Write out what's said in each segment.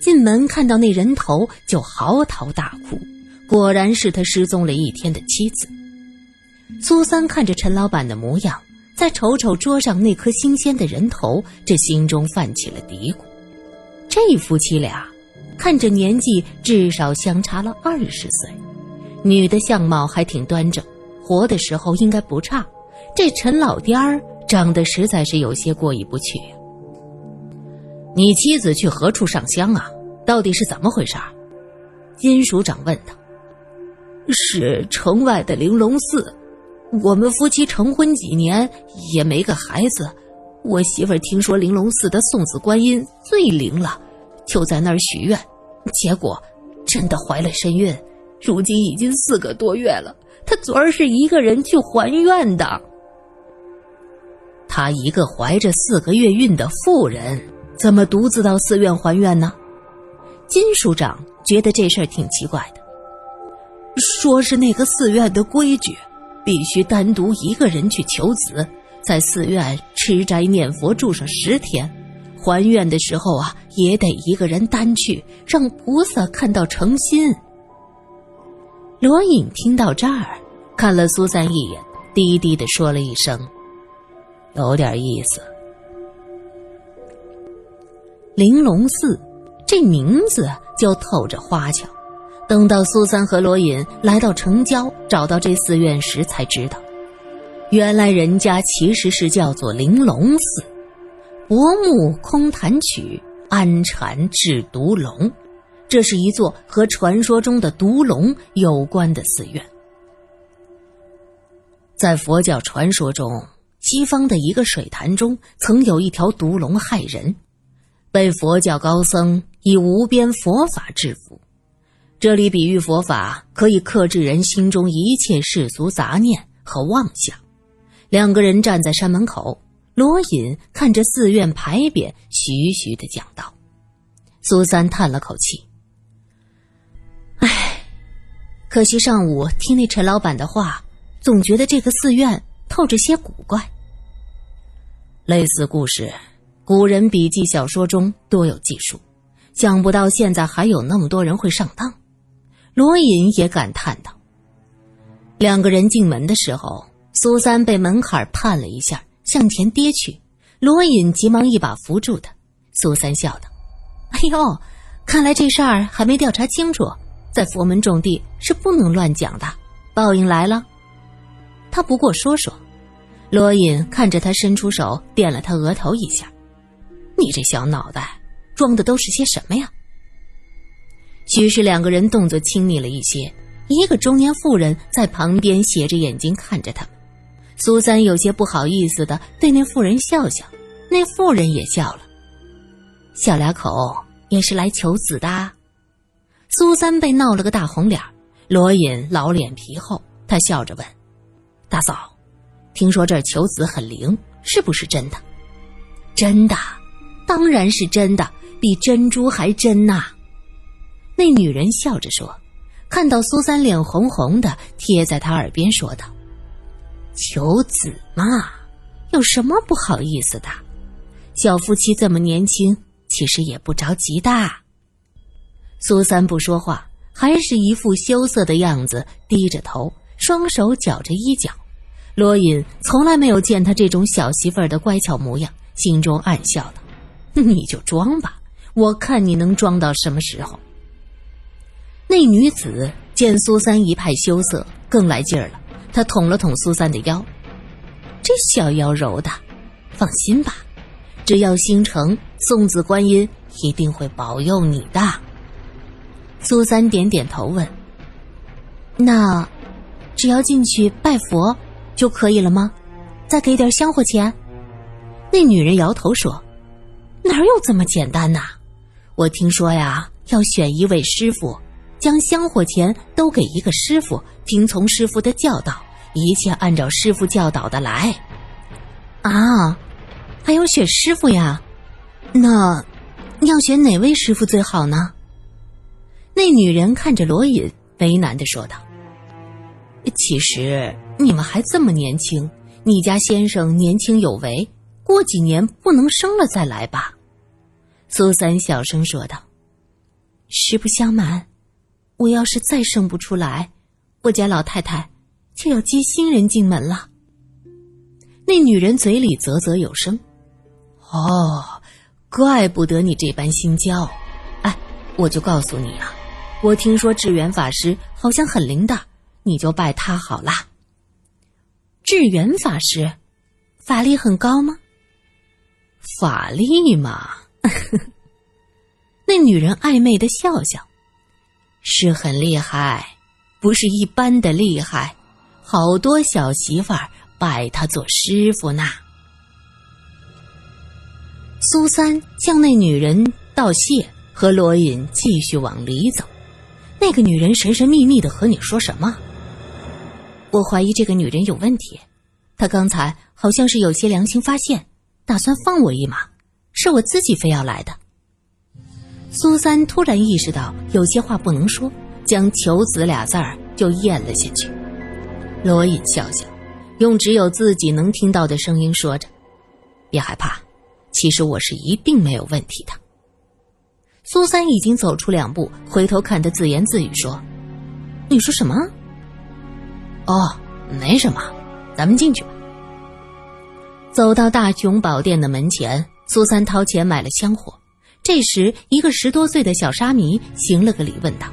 进门看到那人头就嚎啕大哭，果然是他失踪了一天的妻子。苏三看着陈老板的模样，再瞅瞅桌上那颗新鲜的人头，这心中泛起了嘀咕：这夫妻俩，看着年纪至少相差了二十岁，女的相貌还挺端正，活的时候应该不差。这陈老颠儿长得实在是有些过意不去。你妻子去何处上香啊？到底是怎么回事？金署长问道。是城外的玲珑寺。我们夫妻成婚几年也没个孩子，我媳妇儿听说玲珑寺的送子观音最灵了，就在那儿许愿，结果真的怀了身孕，如今已经四个多月了。她昨儿是一个人去还愿的。她一个怀着四个月孕的妇人，怎么独自到寺院还愿呢？金署长觉得这事儿挺奇怪的，说是那个寺院的规矩。必须单独一个人去求子，在寺院吃斋念佛住上十天，还愿的时候啊，也得一个人单去，让菩萨看到诚心。罗隐听到这儿，看了苏三一眼，低低的说了一声：“有点意思。”玲珑寺，这名字就透着花俏。等到苏三和罗隐来到城郊，找到这寺院时，才知道，原来人家其实是叫做玲珑寺。薄暮空弹曲，安禅制毒龙。这是一座和传说中的毒龙有关的寺院。在佛教传说中，西方的一个水潭中曾有一条毒龙害人，被佛教高僧以无边佛法制服。这里比喻佛法可以克制人心中一切世俗杂念和妄想。两个人站在山门口，罗隐看着寺院牌匾，徐徐的讲道。苏三叹了口气：“唉，可惜上午听那陈老板的话，总觉得这个寺院透着些古怪。类似故事，古人笔记小说中多有记述，想不到现在还有那么多人会上当。”罗隐也感叹道：“两个人进门的时候，苏三被门槛绊了一下，向前跌去。罗隐急忙一把扶住他。苏三笑道：‘哎呦，看来这事儿还没调查清楚，在佛门种地是不能乱讲的。报应来了。’他不过说说。罗隐看着他伸出手点了他额头一下：‘你这小脑袋装的都是些什么呀？’”于是两个人动作亲密了一些，一个中年妇人在旁边斜着眼睛看着他们。苏三有些不好意思的对那妇人笑笑，那妇人也笑了。小两口也是来求子的。苏三被闹了个大红脸，罗隐老脸皮厚，他笑着问：“大嫂，听说这儿求子很灵，是不是真的？”“真的，当然是真的，比珍珠还真呐。”那女人笑着说：“看到苏三脸红红的，贴在他耳边说道：‘求子嘛，有什么不好意思的？小夫妻这么年轻，其实也不着急的。’苏三不说话，还是一副羞涩的样子，低着头，双手绞着衣角。罗隐从来没有见他这种小媳妇儿的乖巧模样，心中暗笑道：‘你就装吧，我看你能装到什么时候。’”那女子见苏三一派羞涩，更来劲儿了。她捅了捅苏三的腰，这小腰柔的，放心吧，只要心诚，送子观音一定会保佑你的。苏三点点头问：“那，只要进去拜佛就可以了吗？再给点香火钱？”那女人摇头说：“哪有这么简单呐？我听说呀，要选一位师傅。”将香火钱都给一个师傅，听从师傅的教导，一切按照师傅教导的来。啊，还有选师傅呀？那要选哪位师傅最好呢？那女人看着罗隐，为难的说道：“其实你们还这么年轻，你家先生年轻有为，过几年不能生了再来吧。”苏三小声说道：“实不相瞒，我要是再生不出来，我家老太太就要接新人进门了。那女人嘴里啧啧有声：“哦，怪不得你这般心焦。哎，我就告诉你啊，我听说智源法师好像很灵的，你就拜他好啦。”智源法师，法力很高吗？法力嘛，那女人暧昧的笑笑，是很厉害，不是一般的厉害，好多小媳妇儿拜他做师傅呢。苏三向那女人道谢，和罗隐继续往里走。那个女人神神秘秘的和你说什么？我怀疑这个女人有问题，她刚才好像是有些良心发现，打算放我一马，是我自己非要来的。苏三突然意识到有些话不能说，将“求子”俩字儿就咽了下去。罗隐笑笑，用只有自己能听到的声音说着：“别害怕，其实我是一定没有问题的。”苏三已经走出两步，回头看他自言自语说：“你说什么？”哦，没什么，咱们进去吧。走到大雄宝殿的门前，苏三掏钱买了香火。这时，一个十多岁的小沙弥行了个礼，问道：“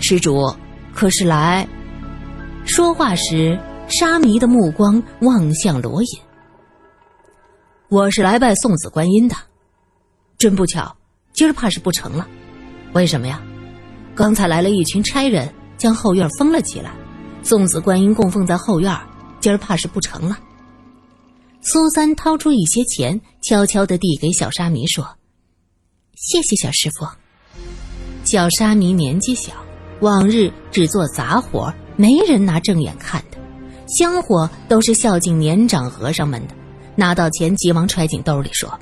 施主，可是来？”说话时，沙弥的目光望向罗隐：“我是来拜送子观音的。真不巧，今儿怕是不成了。为什么呀？刚才来了一群差人，将后院封了起来。”送子观音供奉在后院，今儿怕是不成了。苏三掏出一些钱，悄悄的递给小沙弥说：“谢谢小师傅。”小沙弥年纪小，往日只做杂活，没人拿正眼看的。香火都是孝敬年长和尚们的。拿到钱，急忙揣进兜里说：“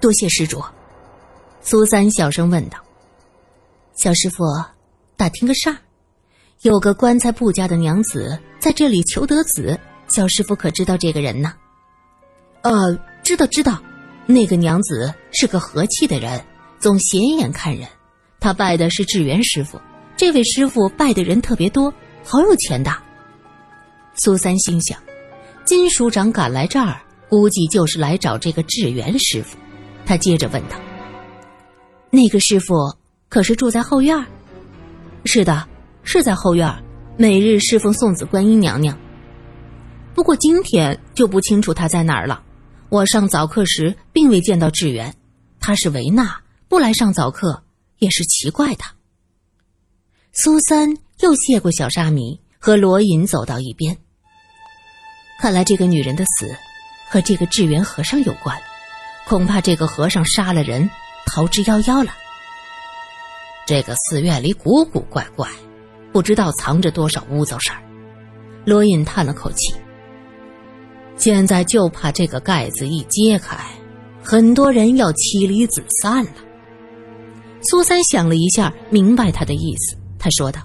多谢施主。”苏三小声问道：“小师傅，打听个事儿。”有个棺材铺家的娘子在这里求得子，小师傅可知道这个人呢？呃，知道知道，那个娘子是个和气的人，总显眼看人。她拜的是智源师傅，这位师傅拜的人特别多，好有钱的。苏三心想，金署长赶来这儿，估计就是来找这个智源师傅。他接着问道：“那个师傅可是住在后院？”“是的。”是在后院，每日侍奉送子观音娘娘。不过今天就不清楚他在哪儿了。我上早课时并未见到智源，他是维纳，不来上早课也是奇怪的。苏三又谢过小沙弥，和罗隐走到一边。看来这个女人的死和这个智源和尚有关，恐怕这个和尚杀了人，逃之夭夭了。这个寺院里古古怪怪。不知道藏着多少污糟事儿，罗隐叹了口气。现在就怕这个盖子一揭开，很多人要妻离子散了。苏三想了一下，明白他的意思，他说道：“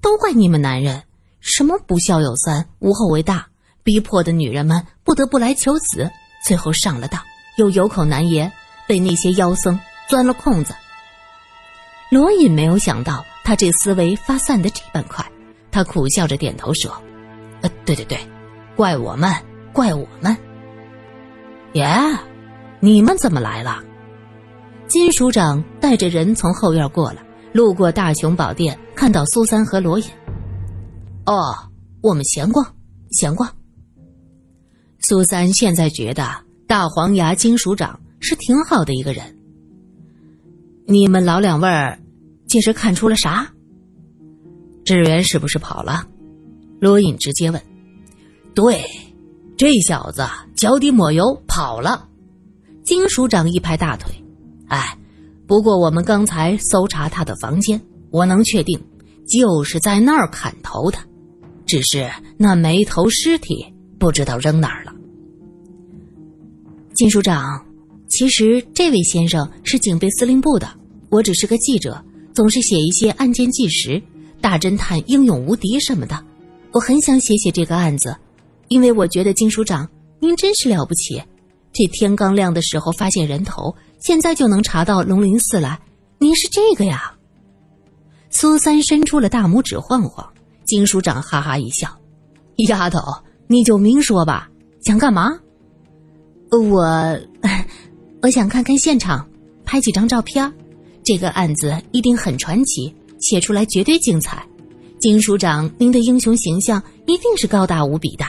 都怪你们男人，什么不孝有三，无后为大，逼迫的女人们不得不来求子，最后上了当，又有口难言，被那些妖僧钻了空子。”罗隐没有想到。他这思维发散的这般快，他苦笑着点头说：“呃，对对对，怪我们，怪我们。耶，你们怎么来了？”金署长带着人从后院过来，路过大雄宝殿，看到苏三和罗隐。哦，我们闲逛，闲逛。苏三现在觉得大黄牙金署长是挺好的一个人。你们老两位儿。这是看出了啥？志源是不是跑了？罗隐直接问。对，这小子脚底抹油跑了。金署长一拍大腿：“哎，不过我们刚才搜查他的房间，我能确定就是在那儿砍头的，只是那没头尸体不知道扔哪儿了。”金署长，其实这位先生是警备司令部的，我只是个记者。总是写一些案件纪实，大侦探英勇无敌什么的，我很想写写这个案子，因为我觉得金署长您真是了不起。这天刚亮的时候发现人头，现在就能查到龙林寺来，您是这个呀？苏三伸出了大拇指晃晃，金署长哈哈一笑：“丫头，你就明说吧，想干嘛？”我，我想看看现场，拍几张照片。这个案子一定很传奇，写出来绝对精彩。金署长，您的英雄形象一定是高大无比的。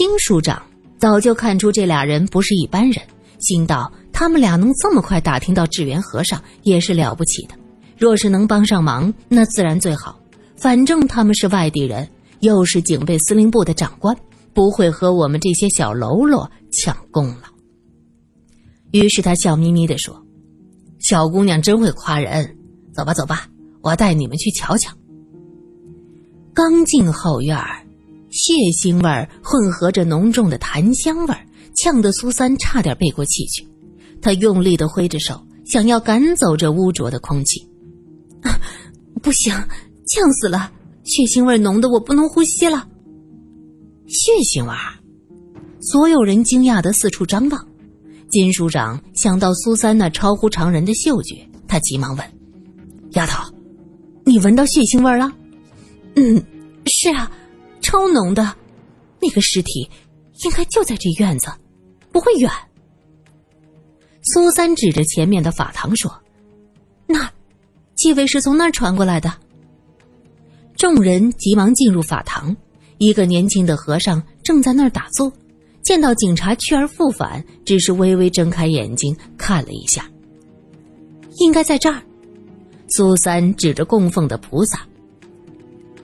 金署长早就看出这俩人不是一般人，心道他们俩能这么快打听到智源和尚也是了不起的。若是能帮上忙，那自然最好。反正他们是外地人，又是警备司令部的长官，不会和我们这些小喽啰抢功劳。于是他笑眯眯地说：“小姑娘真会夸人，走吧，走吧。”我带你们去瞧瞧。刚进后院血腥味儿混合着浓重的檀香味儿呛得苏三差点背过气去。他用力的挥着手，想要赶走这污浊的空气。啊，不行，呛死了！血腥味浓的我不能呼吸了。血腥味儿所有人惊讶的四处张望。金署长想到苏三那超乎常人的嗅觉，他急忙问：“丫头。”你闻到血腥味了？嗯，是啊，超浓的。那个尸体应该就在这院子，不会远。苏三指着前面的法堂说：“那儿，气味是从那儿传过来的。”众人急忙进入法堂，一个年轻的和尚正在那儿打坐，见到警察去而复返，只是微微睁开眼睛看了一下，应该在这儿。苏三指着供奉的菩萨：“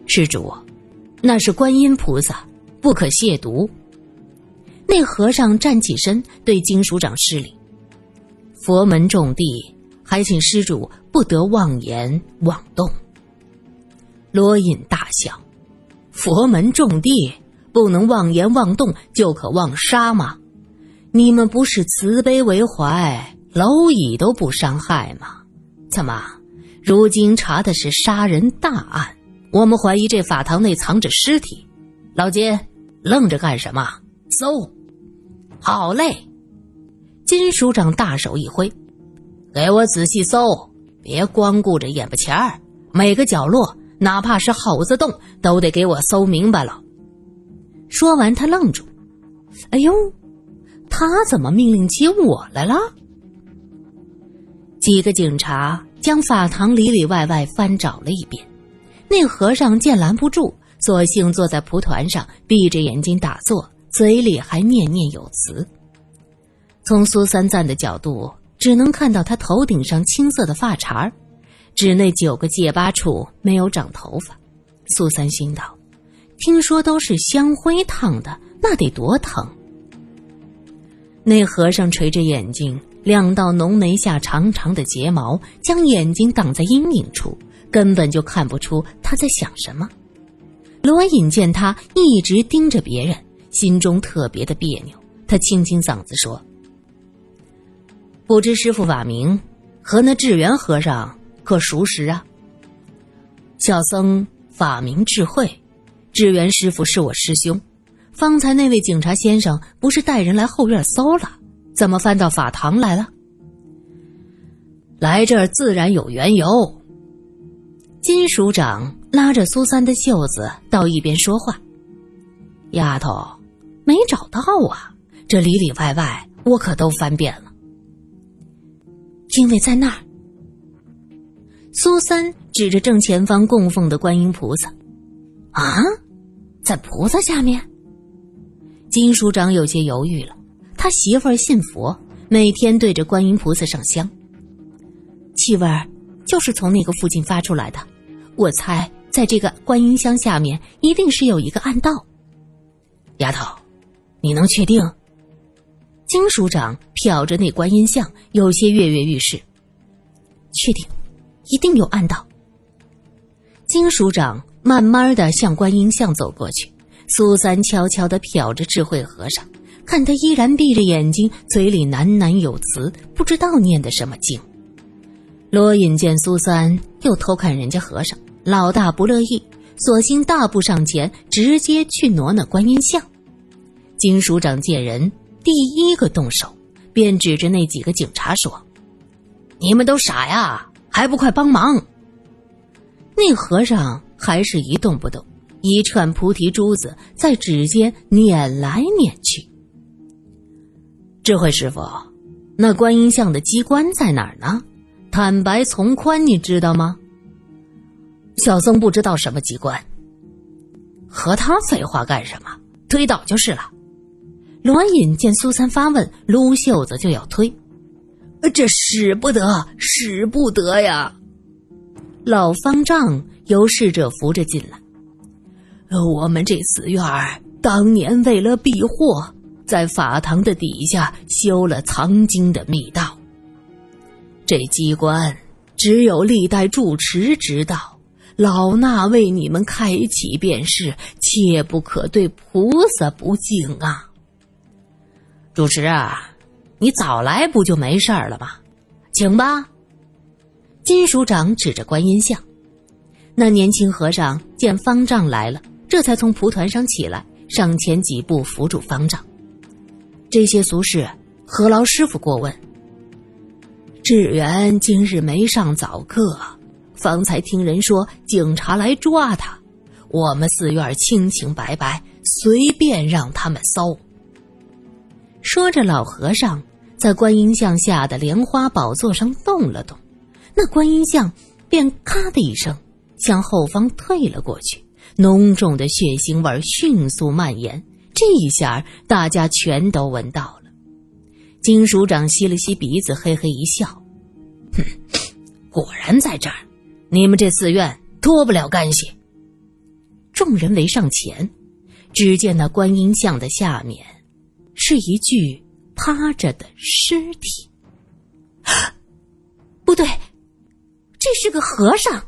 施主，那是观音菩萨，不可亵渎。”那和尚站起身，对金署长施礼：“佛门重地，还请施主不得妄言妄动。”罗隐大笑：“佛门重地，不能妄言妄动，就可妄杀吗？你们不是慈悲为怀，蝼蚁都不伤害吗？怎么？”如今查的是杀人大案，我们怀疑这法堂内藏着尸体。老金，愣着干什么？搜！好嘞！金署长大手一挥，给我仔细搜，别光顾着眼巴前儿，每个角落，哪怕是耗子洞，都得给我搜明白了。说完，他愣住。哎呦，他怎么命令起我来了？几个警察。将法堂里里外外翻找了一遍，那和尚见拦不住，索性坐在蒲团上，闭着眼睛打坐，嘴里还念念有词。从苏三赞的角度，只能看到他头顶上青色的发茬儿指那九个结疤处没有长头发。苏三心道：“听说都是香灰烫的，那得多疼。”那和尚垂着眼睛。两道浓眉下长长的睫毛将眼睛挡在阴影处，根本就看不出他在想什么。罗隐见他一直盯着别人，心中特别的别扭。他清清嗓子说：“不知师傅法名和那智源和尚可熟识啊？”小僧法名智慧，智源师傅是我师兄。方才那位警察先生不是带人来后院搜了？怎么翻到法堂来了？来这儿自然有缘由。金署长拉着苏三的袖子到一边说话：“丫头，没找到啊？这里里外外我可都翻遍了，因为在那儿。”苏三指着正前方供奉的观音菩萨：“啊，在菩萨下面。”金署长有些犹豫了。他媳妇儿信佛，每天对着观音菩萨上香。气味儿就是从那个附近发出来的。我猜，在这个观音香下面，一定是有一个暗道。丫头，你能确定？金署长瞟着那观音像，有些跃跃欲试。确定，一定有暗道。金署长慢慢的向观音像走过去，苏三悄悄的瞟着智慧和尚。看他依然闭着眼睛，嘴里喃喃有词，不知道念的什么经。罗隐见苏三又偷看人家和尚，老大不乐意，索性大步上前，直接去挪那观音像。金署长见人第一个动手，便指着那几个警察说：“你们都傻呀，还不快帮忙！那和尚还是一动不动，一串菩提珠子在指尖捻来捻去。智慧师傅，那观音像的机关在哪儿呢？坦白从宽，你知道吗？小僧不知道什么机关。和他废话干什么？推倒就是了。罗隐见苏三发问，撸袖子就要推，这使不得，使不得呀！老方丈由侍者扶着进来。我们这寺院当年为了避祸，在法堂的底下修了藏经的密道。这机关只有历代住持知道，老衲为你们开启便是，切不可对菩萨不敬啊！主持啊，你早来不就没事了吗？请吧。金署长指着观音像，那年轻和尚见方丈来了，这才从蒲团上起来，上前几步扶住方丈。这些俗事，何劳师傅过问。志远今日没上早课，方才听人说警察来抓他，我们寺院清清白白，随便让他们搜。说着，老和尚在观音像下的莲花宝座上动了动，那观音像便咔的一声向后方退了过去，浓重的血腥味迅速蔓延。这一下，大家全都闻到了。金署长吸了吸鼻子，嘿嘿一笑：“哼，果然在这儿，你们这寺院脱不了干系。”众人围上前，只见那观音像的下面。是一具趴着的尸体，不对，这是个和尚。